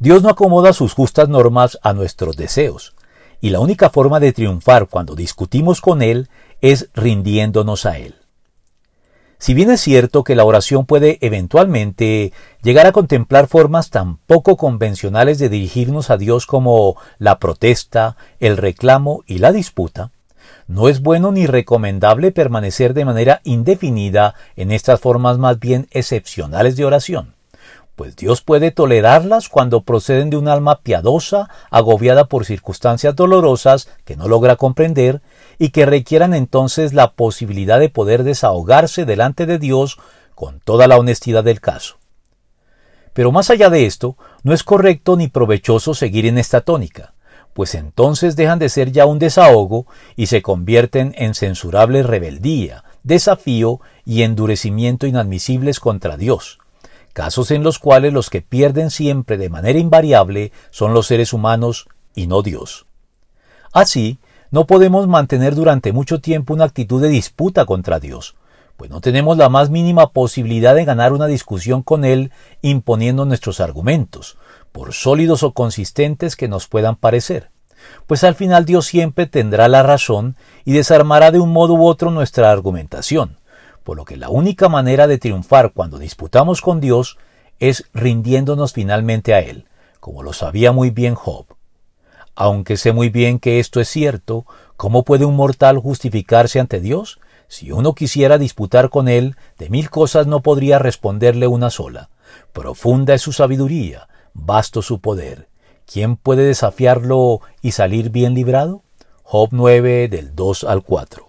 Dios no acomoda sus justas normas a nuestros deseos, y la única forma de triunfar cuando discutimos con Él es rindiéndonos a Él. Si bien es cierto que la oración puede eventualmente llegar a contemplar formas tan poco convencionales de dirigirnos a Dios como la protesta, el reclamo y la disputa, no es bueno ni recomendable permanecer de manera indefinida en estas formas más bien excepcionales de oración, pues Dios puede tolerarlas cuando proceden de un alma piadosa, agobiada por circunstancias dolorosas que no logra comprender y que requieran entonces la posibilidad de poder desahogarse delante de Dios con toda la honestidad del caso. Pero más allá de esto, no es correcto ni provechoso seguir en esta tónica, pues entonces dejan de ser ya un desahogo y se convierten en censurable rebeldía, desafío y endurecimiento inadmisibles contra Dios, casos en los cuales los que pierden siempre de manera invariable son los seres humanos y no Dios. Así, no podemos mantener durante mucho tiempo una actitud de disputa contra Dios, pues no tenemos la más mínima posibilidad de ganar una discusión con Él imponiendo nuestros argumentos, por sólidos o consistentes que nos puedan parecer, pues al final Dios siempre tendrá la razón y desarmará de un modo u otro nuestra argumentación, por lo que la única manera de triunfar cuando disputamos con Dios es rindiéndonos finalmente a Él, como lo sabía muy bien Job. Aunque sé muy bien que esto es cierto, ¿cómo puede un mortal justificarse ante Dios? Si uno quisiera disputar con él, de mil cosas no podría responderle una sola. Profunda es su sabiduría, vasto su poder. ¿Quién puede desafiarlo y salir bien librado? Job 9 del 2 al 4.